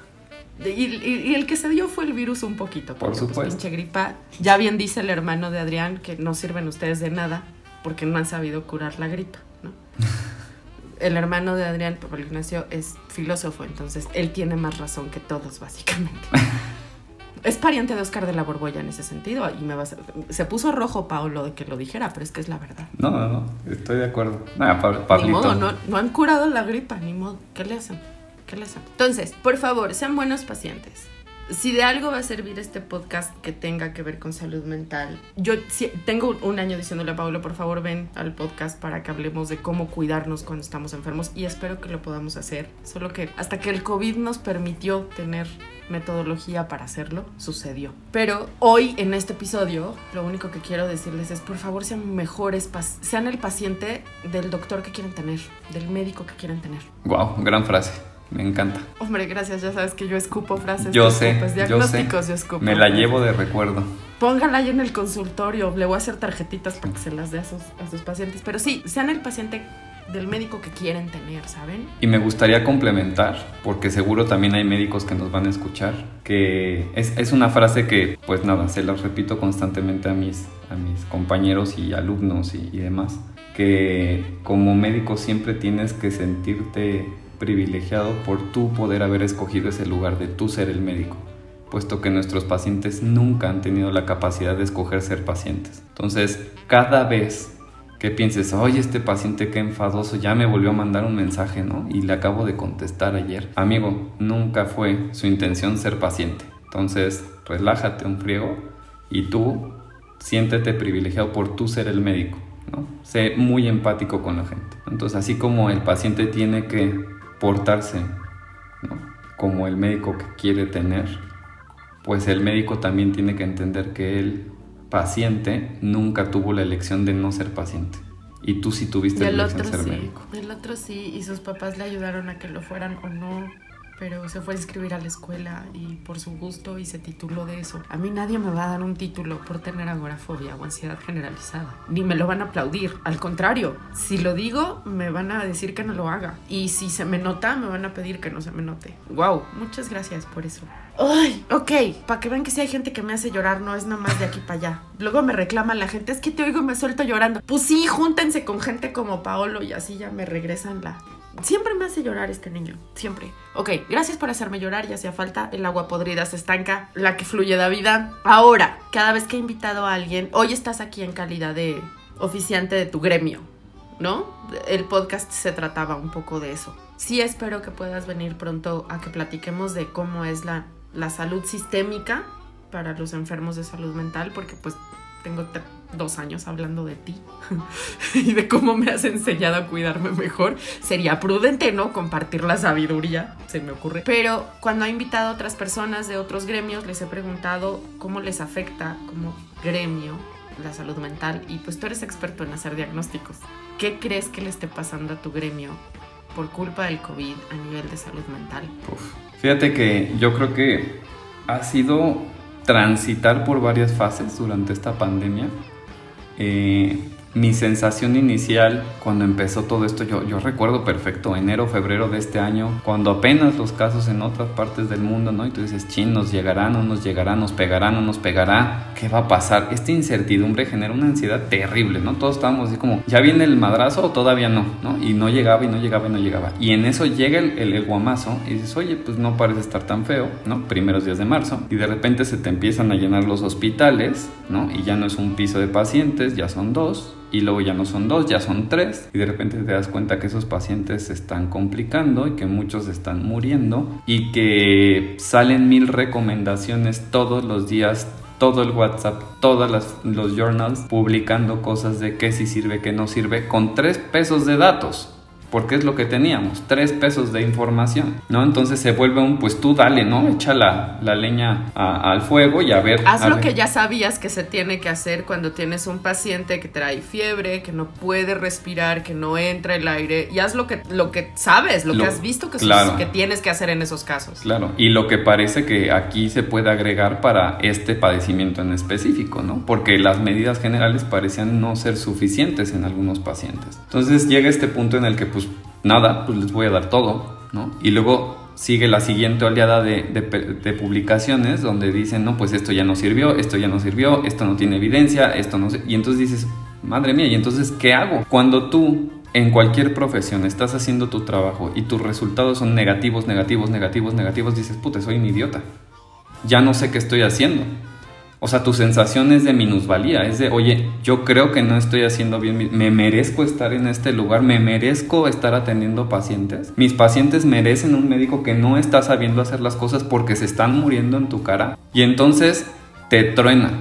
Y, el que se dio fue el virus un poquito. Por pues, supuesto. pinche gripa. Ya bien dice el hermano de Adrián que no sirven ustedes de nada porque no han sabido curar la gripa, ¿no? <laughs> el hermano de Adrián, Pablo Ignacio, es filósofo, entonces él tiene más razón que todos, básicamente. <laughs> es pariente de Oscar de la Borbolla en ese sentido y me va se puso rojo Paolo de que lo dijera, pero es que es la verdad. No, no, no, estoy de acuerdo. ni modo, no, no han curado la gripa, ni modo. ¿Qué le hacen? Entonces, por favor, sean buenos pacientes. Si de algo va a servir este podcast que tenga que ver con salud mental, yo tengo un año diciéndole a Pablo, por favor ven al podcast para que hablemos de cómo cuidarnos cuando estamos enfermos y espero que lo podamos hacer. Solo que hasta que el COVID nos permitió tener metodología para hacerlo, sucedió. Pero hoy en este episodio, lo único que quiero decirles es, por favor, sean mejores, sean el paciente del doctor que quieren tener, del médico que quieren tener. Wow, gran frase. Me encanta. Hombre, gracias. Ya sabes que yo escupo frases. Yo sé. Diagnósticos, yo, escupo. Me la llevo de recuerdo. Póngala ahí en el consultorio. Le voy a hacer tarjetitas para que se las dé a sus, a sus pacientes. Pero sí, sean el paciente del médico que quieren tener, ¿saben? Y me gustaría complementar, porque seguro también hay médicos que nos van a escuchar, que es, es una frase que, pues nada, se la repito constantemente a mis, a mis compañeros y alumnos y, y demás, que como médico siempre tienes que sentirte privilegiado por tú poder haber escogido ese lugar de tú ser el médico, puesto que nuestros pacientes nunca han tenido la capacidad de escoger ser pacientes. Entonces, cada vez que pienses, oye, este paciente qué enfadoso, ya me volvió a mandar un mensaje, ¿no? Y le acabo de contestar ayer. Amigo, nunca fue su intención ser paciente. Entonces, relájate un friego y tú siéntete privilegiado por tú ser el médico, ¿no? Sé muy empático con la gente. Entonces, así como el paciente tiene que portarse como el médico que quiere tener, pues el médico también tiene que entender que el paciente nunca tuvo la elección de no ser paciente. Y tú sí tuviste la elección de ser médico. El otro sí, y sus papás le ayudaron a que lo fueran o no pero se fue a inscribir a la escuela y por su gusto y se tituló de eso. A mí nadie me va a dar un título por tener agorafobia o ansiedad generalizada, ni me lo van a aplaudir. Al contrario, si lo digo, me van a decir que no lo haga. Y si se me nota, me van a pedir que no se me note. Wow, muchas gracias por eso. Ay, ok, para que vean que si hay gente que me hace llorar, no es nada más de aquí para allá. Luego me reclama la gente, es que te oigo y me suelto llorando. Pues sí, júntense con gente como Paolo y así ya me regresan la, Siempre me hace llorar este niño, siempre. Ok, gracias por hacerme llorar, ya hacía falta. El agua podrida se estanca, la que fluye da vida. Ahora, cada vez que he invitado a alguien, hoy estás aquí en calidad de oficiante de tu gremio, ¿no? El podcast se trataba un poco de eso. Sí espero que puedas venir pronto a que platiquemos de cómo es la, la salud sistémica para los enfermos de salud mental, porque pues tengo dos años hablando de ti <laughs> y de cómo me has enseñado a cuidarme mejor. Sería prudente, ¿no? Compartir la sabiduría, se me ocurre. Pero cuando he invitado a otras personas de otros gremios, les he preguntado cómo les afecta como gremio la salud mental y pues tú eres experto en hacer diagnósticos. ¿Qué crees que le esté pasando a tu gremio por culpa del COVID a nivel de salud mental? Fíjate que yo creo que ha sido transitar por varias fases durante esta pandemia. Eh, mi sensación inicial cuando empezó todo esto, yo, yo recuerdo perfecto, enero, febrero de este año, cuando apenas los casos en otras partes del mundo, ¿no? Y tú dices, chin, nos llegarán, no nos llegará, nos pegará, no nos pegará, ¿qué va a pasar? Esta incertidumbre genera una ansiedad terrible, ¿no? Todos estábamos así como, ¿ya viene el madrazo o todavía no? ¿no? Y no llegaba y no llegaba y no llegaba. Y en eso llega el, el, guamazo y dices, oye, pues no parece estar tan feo, ¿no? Primeros días de marzo. Y de repente se te empiezan a llenar los hospitales, ¿no? Y ya no es un piso de pacientes, ya son dos y luego ya no son dos, ya son tres, y de repente te das cuenta que esos pacientes se están complicando y que muchos están muriendo y que salen mil recomendaciones todos los días todo el WhatsApp, todos los journals publicando cosas de qué sí sirve, qué no sirve, con tres pesos de datos porque es lo que teníamos, tres pesos de información, ¿no? Entonces se vuelve un, pues tú dale, ¿no? Echa la, la leña al fuego y a ver. Haz lo ver. que ya sabías que se tiene que hacer cuando tienes un paciente que trae fiebre, que no puede respirar, que no entra el aire, y haz lo que, lo que sabes, lo, Lo- que has visto que, claro. que tienes que hacer en esos casos. Claro, y lo que parece que aquí se puede agregar para este padecimiento en específico, ¿no? Porque las medidas generales parecían no ser suficientes en algunos pacientes. Entonces llega este punto en el que, pues, nada, pues les voy a dar todo, ¿no? Y luego sigue la siguiente oleada de, publicaciones donde dicen, no, pues esto ya no sirvió, esto ya no sirvió, esto no tiene evidencia, esto no... se-". Y entonces dices, madre mía, ¿y entonces qué hago? Cuando tú en cualquier profesión estás haciendo tu trabajo y tus resultados son negativos, negativos, negativos, negativos, dices, puta, soy un idiota. Ya no sé qué estoy haciendo. O sea, tu sensación es de minusvalía, es de, oye, yo creo que no estoy haciendo bien, me merezco estar en este lugar, me merezco estar atendiendo pacientes. Mis pacientes merecen un médico que no está sabiendo hacer las cosas porque se están muriendo en tu cara. Y entonces te truena,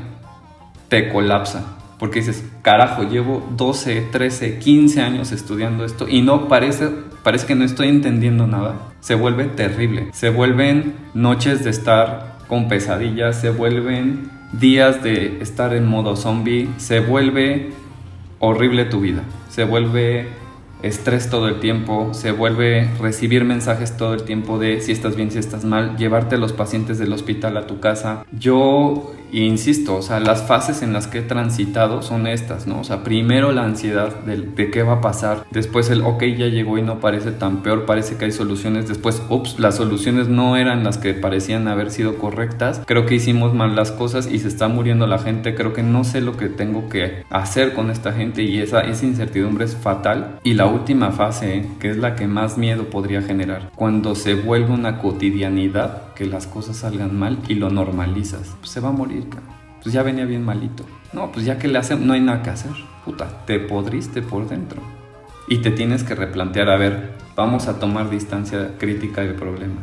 te colapsa. Porque dices, carajo, llevo 12, 13, 15 años estudiando esto y no parece, parece que no estoy entendiendo nada. Se vuelve terrible. Se vuelven noches de estar con pesadillas, se vuelven días de estar en modo zombie, se vuelve horrible tu vida. Se vuelve estrés todo el tiempo, se vuelve recibir mensajes todo el tiempo de si estás bien, si estás mal, llevarte a los pacientes del hospital a tu casa. Yo insisto, o sea, las fases en las que he transitado son estas, ¿no? O sea, primero la ansiedad de, qué va a pasar, después el, ok, ya llegó y no parece tan peor, parece que hay soluciones, después, ups, las soluciones no eran las que parecían haber sido correctas, creo que hicimos mal las cosas y se está muriendo la gente, creo que no sé lo que tengo que hacer con esta gente y esa, esa incertidumbre es fatal. Y la última fase, que es la que más miedo podría generar, cuando se vuelve una cotidianidad, que las cosas salgan mal y lo normalizas, pues se va a morir, cabrón. Pues ya venía bien malito. No, pues ya que le hacen, no hay nada que hacer. Puta, te podriste por dentro. Y te tienes que replantear, a ver, vamos a tomar distancia crítica del problema.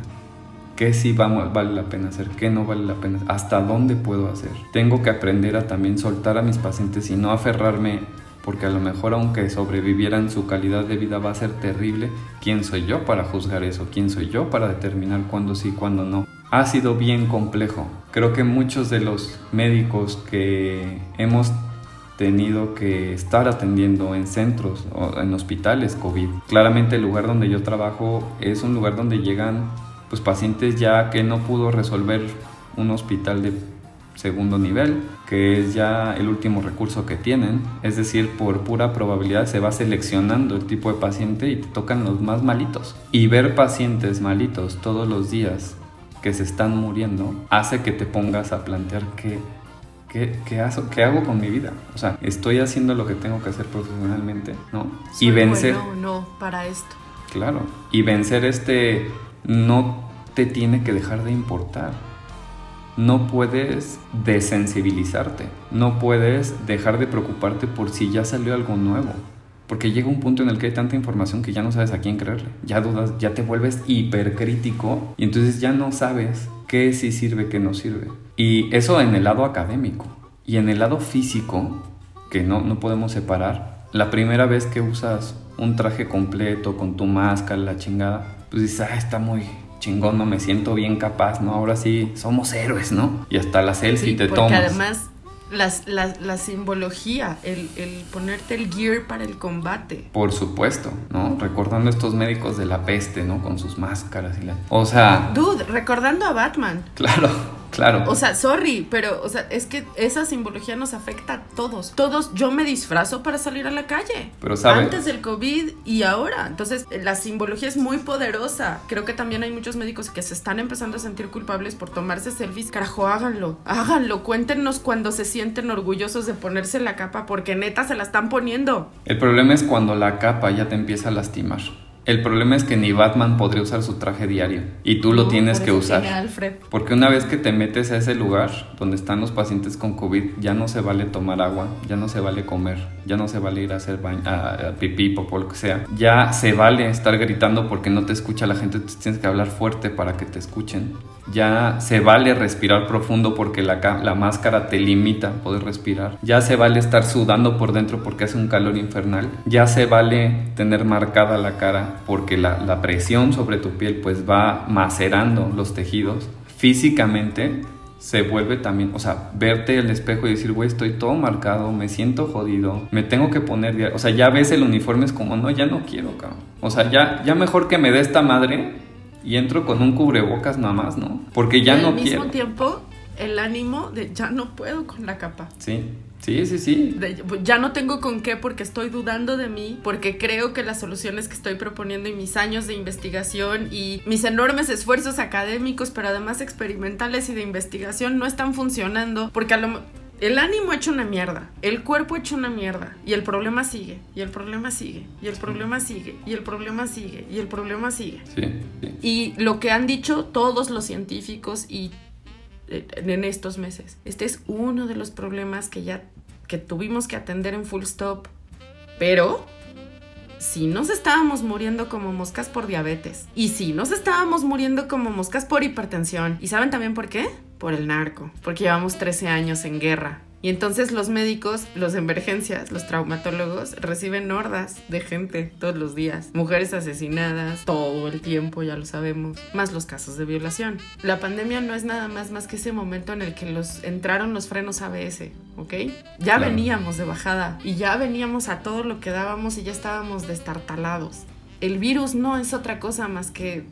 ¿Qué sí vamos, vale la pena hacer? ¿Qué no vale la pena? ¿Hasta dónde puedo hacer? Tengo que aprender a también soltar a mis pacientes y no aferrarme porque a lo mejor aunque sobrevivieran su calidad de vida va a ser terrible. ¿Quién soy yo para juzgar eso? ¿Quién soy yo para determinar cuándo sí, cuándo no? Ha sido bien complejo. Creo que muchos de los médicos que hemos tenido que estar atendiendo en centros o en hospitales COVID. Claramente el lugar donde yo trabajo es un lugar donde llegan pues pacientes ya que no pudo resolver un hospital de segundo nivel, que es ya el último recurso que tienen. Es decir, por pura probabilidad se va seleccionando el tipo de paciente y te tocan los más malitos. Y ver pacientes malitos todos los días que se están muriendo hace que te pongas a plantear qué, qué, qué, hago, qué hago con mi vida. O sea, estoy haciendo lo que tengo que hacer profesionalmente, ¿no? Soy y vencer... bueno o no para esto. Claro. Y vencer este no te tiene que dejar de importar. No puedes desensibilizarte. No puedes dejar de preocuparte por si ya salió algo nuevo. Porque llega un punto en el que hay tanta información que ya no sabes a quién creerle. Ya dudas, ya te vuelves hipercrítico y entonces ya no sabes qué sí sirve, qué no sirve. Y eso en el lado académico. Y en el lado físico, que no, no podemos separar, la primera vez que usas un traje completo con tu máscara, la chingada, pues dices, ah, está muy chingón, no me siento bien capaz, ¿no? Ahora sí, somos héroes, ¿no? Y hasta la selfie Sí, te porque tomas. además las, las- la simbología, el, el ponerte el gear para el combate. Por supuesto, ¿no? Recordando estos médicos de la peste, ¿no? Con sus máscaras y la... O sea, Dude, recordando a Batman. claro, Claro. O sea, sorry, pero o sea, es que esa simbología nos afecta a todos. Todos, yo me disfrazo para salir a la calle. Pero sabe- Antes del COVID y ahora. Entonces, la simbología es muy poderosa. Creo que también hay muchos médicos que se están empezando a sentir culpables por tomarse selfies. Carajo, háganlo. Háganlo. Cuéntenos cuando se sienten orgullosos de ponerse la capa porque neta se la están poniendo. El problema es cuando la capa ya te empieza a lastimar. El problema es que ni Batman podría usar su traje diario y tú lo No, tienes que usar. Alfred. Porque una vez que te metes a ese lugar donde están los pacientes con COVID, ya no se vale tomar agua, ya no se vale comer, ya no se vale ir a hacer baño, a, a pipí, popó, lo que sea. Ya se vale estar gritando porque no te escucha la gente, tienes que hablar fuerte para que te escuchen. Ya se vale respirar profundo porque la, la máscara te limita poder respirar. Ya se vale estar sudando por dentro porque hace un calor infernal. Ya se vale tener marcada la cara porque la, la presión sobre tu piel pues va macerando los tejidos. Físicamente se vuelve también, o sea, verte al espejo y decir, güey, estoy todo marcado, me siento jodido, me tengo que poner, dia-". o sea, ya ves el uniforme es como, no, ya no quiero, cabrón. O sea, ya, ya mejor que me dé esta madre y entro con un cubrebocas nada más, ¿no? Porque ya y no al mismo quiero. tiempo, el ánimo de ya no puedo con la capa. Sí, sí, sí, sí. De- ya no tengo con qué porque estoy dudando de mí, porque creo que las soluciones que estoy proponiendo y mis años de investigación y mis enormes esfuerzos académicos, pero además experimentales y de investigación no están funcionando, porque a lo mo- el ánimo hecho una mierda, el cuerpo hecho una mierda, y el problema sigue, y el problema sigue, y el problema sigue, y el problema sigue, y el problema sigue. Sí, sí. Y lo que han dicho todos los científicos y eh, en estos meses. Este es uno de los problemas que ya que tuvimos que atender en full stop. Pero si nos estábamos muriendo como moscas por diabetes y si nos estábamos muriendo como moscas por hipertensión. ¿Y saben también por qué? Por el narco, porque llevamos 13 años en guerra. Y entonces los médicos, los de emergencias, los traumatólogos reciben hordas de gente todos los días. Mujeres asesinadas todo el tiempo, ya lo sabemos. Más los casos de violación. La pandemia no es nada más más que ese momento en el que los entraron los frenos ABS, ¿ok? Ya Claro. veníamos de bajada y ya veníamos a todo lo que dábamos y ya estábamos destartalados. El virus no es otra cosa más que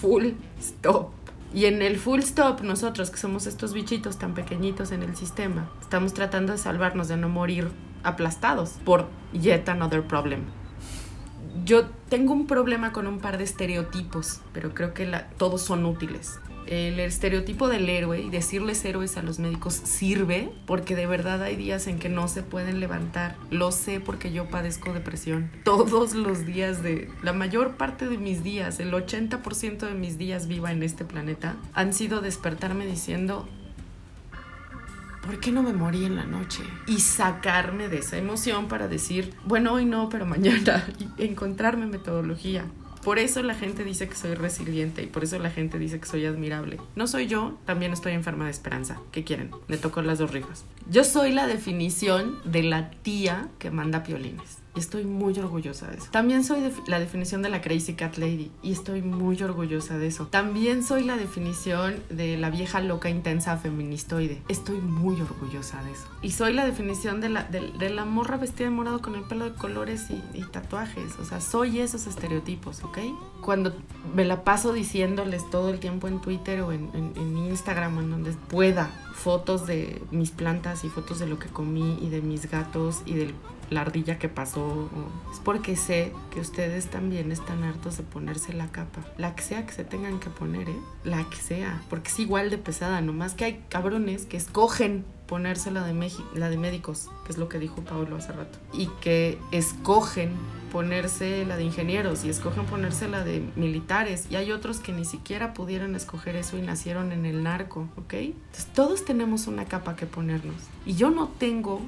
full stop. Y en el full stop, nosotros que somos estos bichitos tan pequeñitos en el sistema, estamos tratando de salvarnos de no morir aplastados por yet another problem. Yo tengo un problema con un par de estereotipos, pero creo que la- todos son útiles. El estereotipo del héroe y decirles héroes a los médicos sirve porque de verdad hay días en que no se pueden levantar. Lo sé porque yo padezco depresión. Todos los días de la mayor parte de mis días, el 80% de mis días viva en este planeta, han sido despertarme diciendo, ¿por qué no me morí en la noche? Y sacarme de esa emoción para decir, bueno, hoy no, pero mañana, y encontrarme metodología. Por eso la gente dice que soy resiliente y por eso la gente dice que soy admirable. No soy yo, también estoy enferma de esperanza. ¿Qué quieren? Me tocó las dos rifas. Yo soy la definición de la tía que manda piolines. Y estoy muy orgullosa de eso. También soy la definición de la Crazy Cat Lady. Y estoy muy orgullosa de eso. También soy la definición de la vieja loca intensa feministoide. Estoy muy orgullosa de eso. Y soy la definición de la, de, la morra vestida de morado con el pelo de colores y, tatuajes. O sea, soy esos estereotipos, ¿ok? Cuando me la paso diciéndoles todo el tiempo en Twitter o en, en- Instagram en donde pueda fotos de mis plantas y fotos de lo que comí y de mis gatos y de la ardilla que pasó. Es porque sé que ustedes también están hartos de ponerse la capa. La que sea que se tengan que poner, ¿eh? La que sea. Porque es igual de pesada, nomás que hay cabrones que escogen ponerse la de, Meji- la de médicos, que es lo que dijo Pablo hace rato, y que escogen ponerse la de ingenieros y escogen ponerse la de militares y hay otros que ni siquiera pudieron escoger eso y nacieron en el narco, ¿ok? Entonces todos tenemos una capa que ponernos y yo no tengo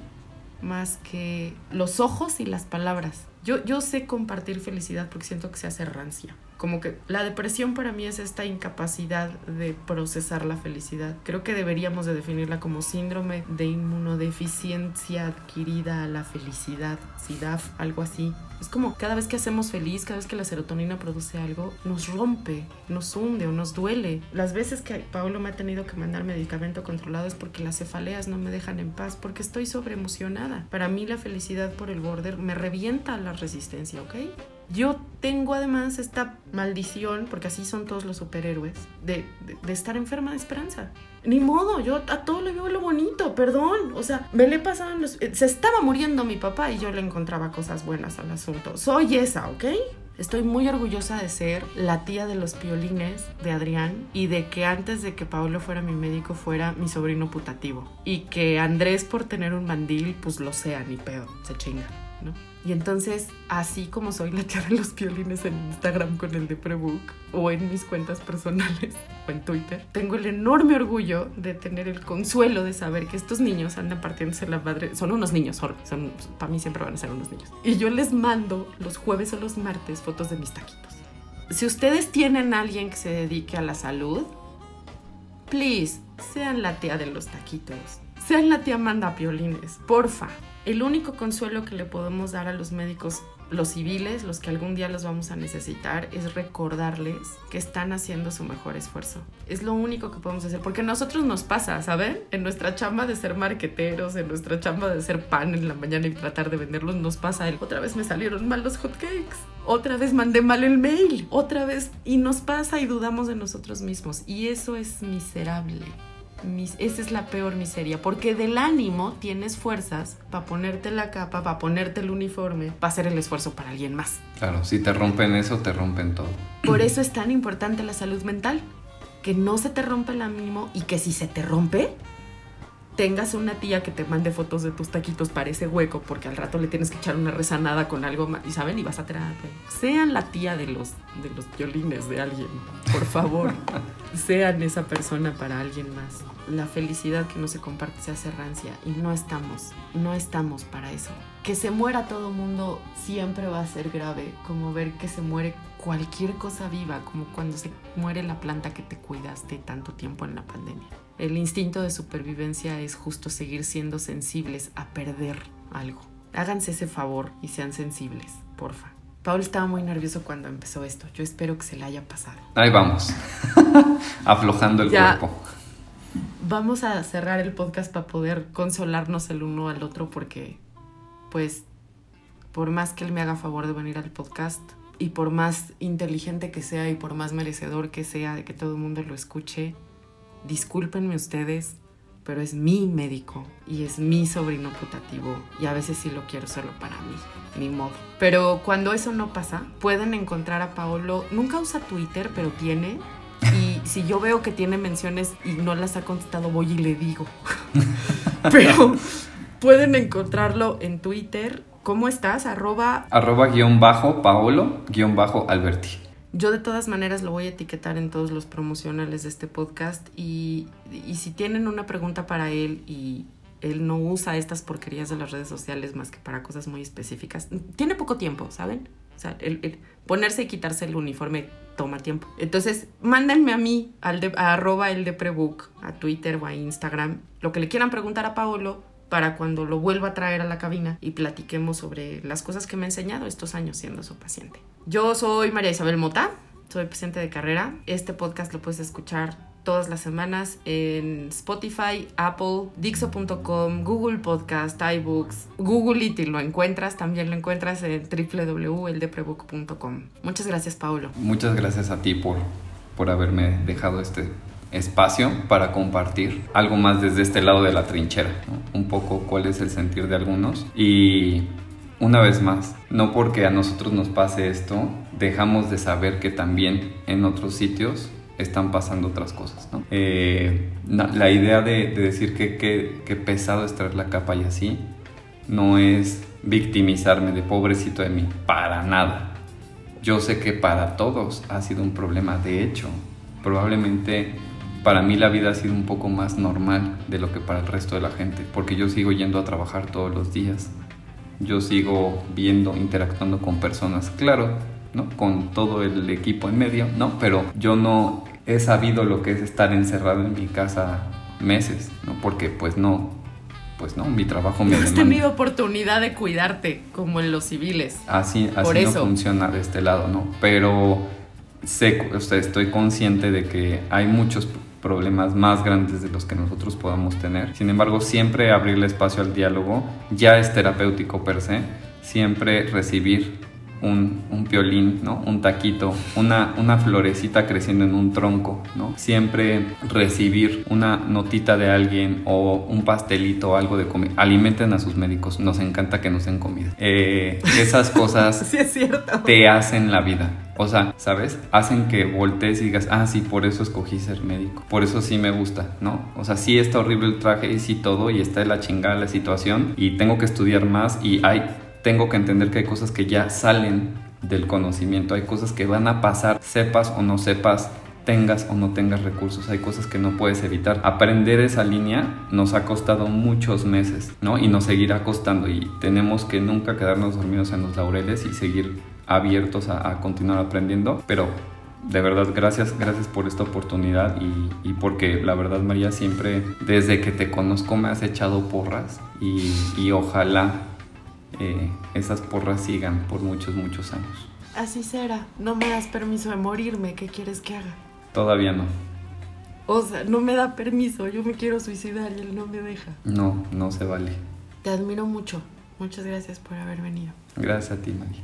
más que los ojos y las palabras. Yo, yo sé compartir felicidad porque siento que se hace rancia. Como que la depresión para mí es esta incapacidad de procesar la felicidad. Creo que deberíamos de definirla como síndrome de inmunodeficiencia adquirida a la felicidad, SIDAF, algo así. Es como cada vez que hacemos feliz, cada vez que la serotonina produce algo, nos rompe, nos hunde o nos duele. Las veces que Pablo me ha tenido que mandar medicamento controlado es porque las cefaleas no me dejan en paz, porque estoy sobreemocionada. Para mí la felicidad por el border me revienta la resistencia, ¿ok? Yo tengo además esta maldición, porque así son todos los superhéroes, de, de- estar enferma de esperanza. Ni modo, yo a todo le veo lo bonito, perdón. O sea, me le pasaban los... eh, Se estaba muriendo mi papá y yo le encontraba cosas buenas al asunto. Soy esa, ¿ok? Estoy muy orgullosa de ser la tía de los piolines de Adrián y de que antes de que Paolo fuera mi médico fuera mi sobrino putativo. Y que Andrés por tener un mandil, pues lo sea, ni pedo, se chinga. Y entonces, así como soy la tía de los piolines en Instagram con el de Prebook o en mis cuentas personales <laughs> o en Twitter, tengo el enorme orgullo de tener el consuelo de saber que estos niños andan partiéndose la madre. Son unos niños, son, para mí siempre van a ser unos niños. Y yo les mando los jueves o los martes fotos de mis taquitos. Si ustedes tienen a alguien que se dedique a la salud, please, sean la tía de los taquitos. Sean la tía manda piolines, porfa. El único consuelo que le podemos dar a los médicos, los civiles, los que algún día los vamos a necesitar, es recordarles que están haciendo su mejor esfuerzo. Es lo único que podemos hacer, porque a nosotros nos pasa, ¿saben? En nuestra chamba de ser marqueteros, en nuestra chamba de hacer pan en la mañana y tratar de venderlos, nos pasa el, otra vez me salieron mal los hotcakes, otra vez mandé mal el mail, otra vez, y nos pasa y dudamos de nosotros mismos, y eso es miserable. Mis- esa es la peor miseria, porque del ánimo tienes fuerzas para ponerte la capa, para ponerte el uniforme, para hacer el esfuerzo para alguien más. Claro, si te rompen eso, te rompen todo. Por eso es tan importante la salud mental, que no se te rompe el ánimo y que si se te rompe, tengas una tía que te mande fotos de tus taquitos para ese hueco, porque al rato le tienes que echar una rezanada con algo más, y saben, y vas a terapia. Sean la tía de los, de los violines de alguien, por favor. <laughs> Sean esa persona para alguien más. La felicidad que no se comparte se hace rancia y no estamos, no estamos para eso. Que se muera todo mundo siempre va a ser grave, como ver que se muere cualquier cosa viva, como cuando se muere la planta que te cuidaste tanto tiempo en la pandemia. El instinto de supervivencia es justo seguir siendo sensibles a perder algo. Háganse ese favor y sean sensibles, porfa. Paul estaba muy nervioso cuando empezó esto. Yo espero que se le haya pasado. Ahí vamos. <laughs> Aflojando el Ya. cuerpo. Vamos a cerrar el podcast para poder consolarnos el uno al otro porque, pues, por más que él me haga favor de venir al podcast y por más inteligente que sea y por más merecedor que sea de que todo el mundo lo escuche, discúlpenme ustedes, pero es mi médico y es mi sobrino putativo y a veces sí lo quiero solo para mí, ni modo. Pero cuando eso no pasa, pueden encontrar a Paolo, nunca usa Twitter, pero tiene. Y <laughs> si yo veo que tiene menciones y no las ha contestado, voy y le digo. <laughs> pero pueden encontrarlo en Twitter. ¿Cómo estás? Arroba Arroba guion bajo Paolo guion bajo Alberti. Yo de todas maneras lo voy a etiquetar en todos los promocionales de este podcast y, y si tienen una pregunta para él y él no usa estas porquerías de las redes sociales más que para cosas muy específicas, tiene poco tiempo, ¿saben? O sea, el, ponerse y quitarse el uniforme toma tiempo. Entonces, mándenme a mí, al de, a arroba el de prebook, a Twitter o a Instagram, lo que le quieran preguntar a Paolo para cuando lo vuelva a traer a la cabina y platiquemos sobre las cosas que me ha enseñado estos años siendo su paciente. Yo soy María Isabel Mota, soy paciente de carrera. Este podcast lo puedes escuchar todas las semanas en Spotify, Apple, Dixo.com, Google Podcast, iBooks, Google It y lo encuentras, también lo encuentras en www.eldeprebook.com. Muchas gracias, Paulo. Muchas gracias a ti por, por haberme dejado este espacio para compartir algo más desde este lado de la trinchera, ¿no? un poco cuál es el sentir de algunos y una vez más, no porque a nosotros nos pase esto, dejamos de saber que también en otros sitios están pasando otras cosas. ¿no? Eh, na- la idea de, de decir que, que, que pesado es traer la capa y así, no es victimizarme de pobrecito de mí, para nada. Yo sé que para todos ha sido un problema, de hecho, probablemente para mí la vida ha sido un poco más normal de lo que para el resto de la gente, porque yo sigo yendo a trabajar todos los días, yo sigo viendo, interactuando con personas, claro, ¿no? Con todo el equipo en medio, ¿no? Pero yo no he sabido lo que es estar encerrado en mi casa meses, ¿no? Porque pues no, pues no, mi trabajo me No has demanda. tenido oportunidad de cuidarte como en los civiles. Así, así Por no eso. funciona de este lado, ¿no? Pero sé, o sea, estoy consciente de que hay muchos problemas más grandes de los que nosotros podamos tener. Sin embargo, siempre abrirle espacio al diálogo ya es terapéutico per se. Siempre recibir un, un piolín, ¿no? Un taquito, una, una florecita creciendo en un tronco, ¿no? Siempre recibir una notita de alguien o un pastelito o algo de comida. Alimenten a sus médicos, nos encanta que nos den comida. Eh, esas <laughs> cosas Sí, es cierto. te hacen la vida. O sea, ¿sabes? Hacen que voltees y digas, ah, sí, por eso escogí ser médico. Por eso sí me gusta, ¿no? O sea, sí está horrible el traje y sí todo y está de la chingada la situación y tengo que estudiar más y hay, tengo que entender que hay cosas que ya salen del conocimiento, hay cosas que van a pasar, sepas o no sepas, tengas o no tengas recursos, hay cosas que no puedes evitar. Aprender esa línea nos ha costado muchos meses, ¿no? Y nos seguirá costando y tenemos que nunca quedarnos dormidos en los laureles y seguir abiertos a, a continuar aprendiendo, pero de verdad, gracias, gracias por esta oportunidad y, y porque la verdad, María, siempre desde que te conozco me has echado porras y, y ojalá eh, esas porras sigan por muchos, muchos años. Así será. No me das permiso de morirme. ¿Qué quieres que haga? Todavía no, O sea, no me da permiso. Yo me quiero suicidar y él no me deja. no, no se vale. Te admiro mucho. Muchas gracias por haber venido. Gracias a ti, María.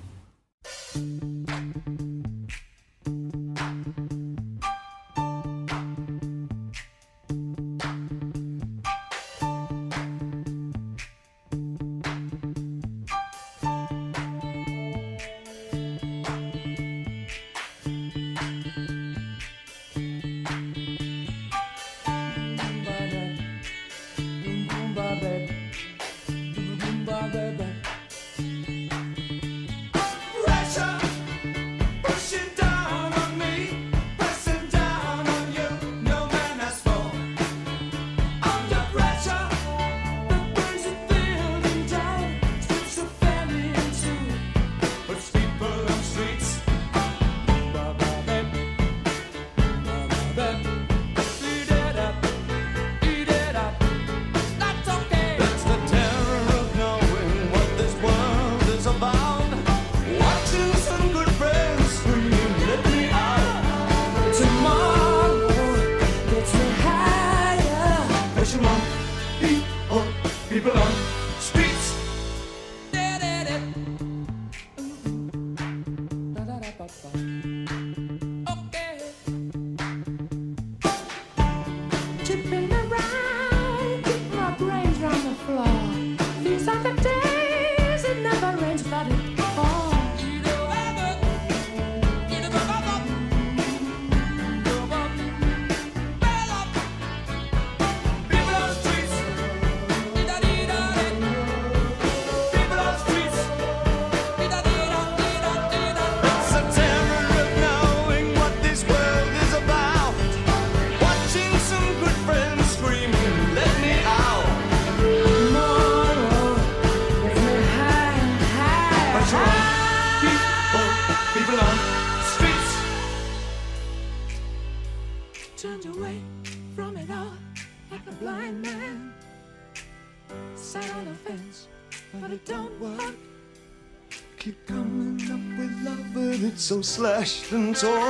Slashed and torn.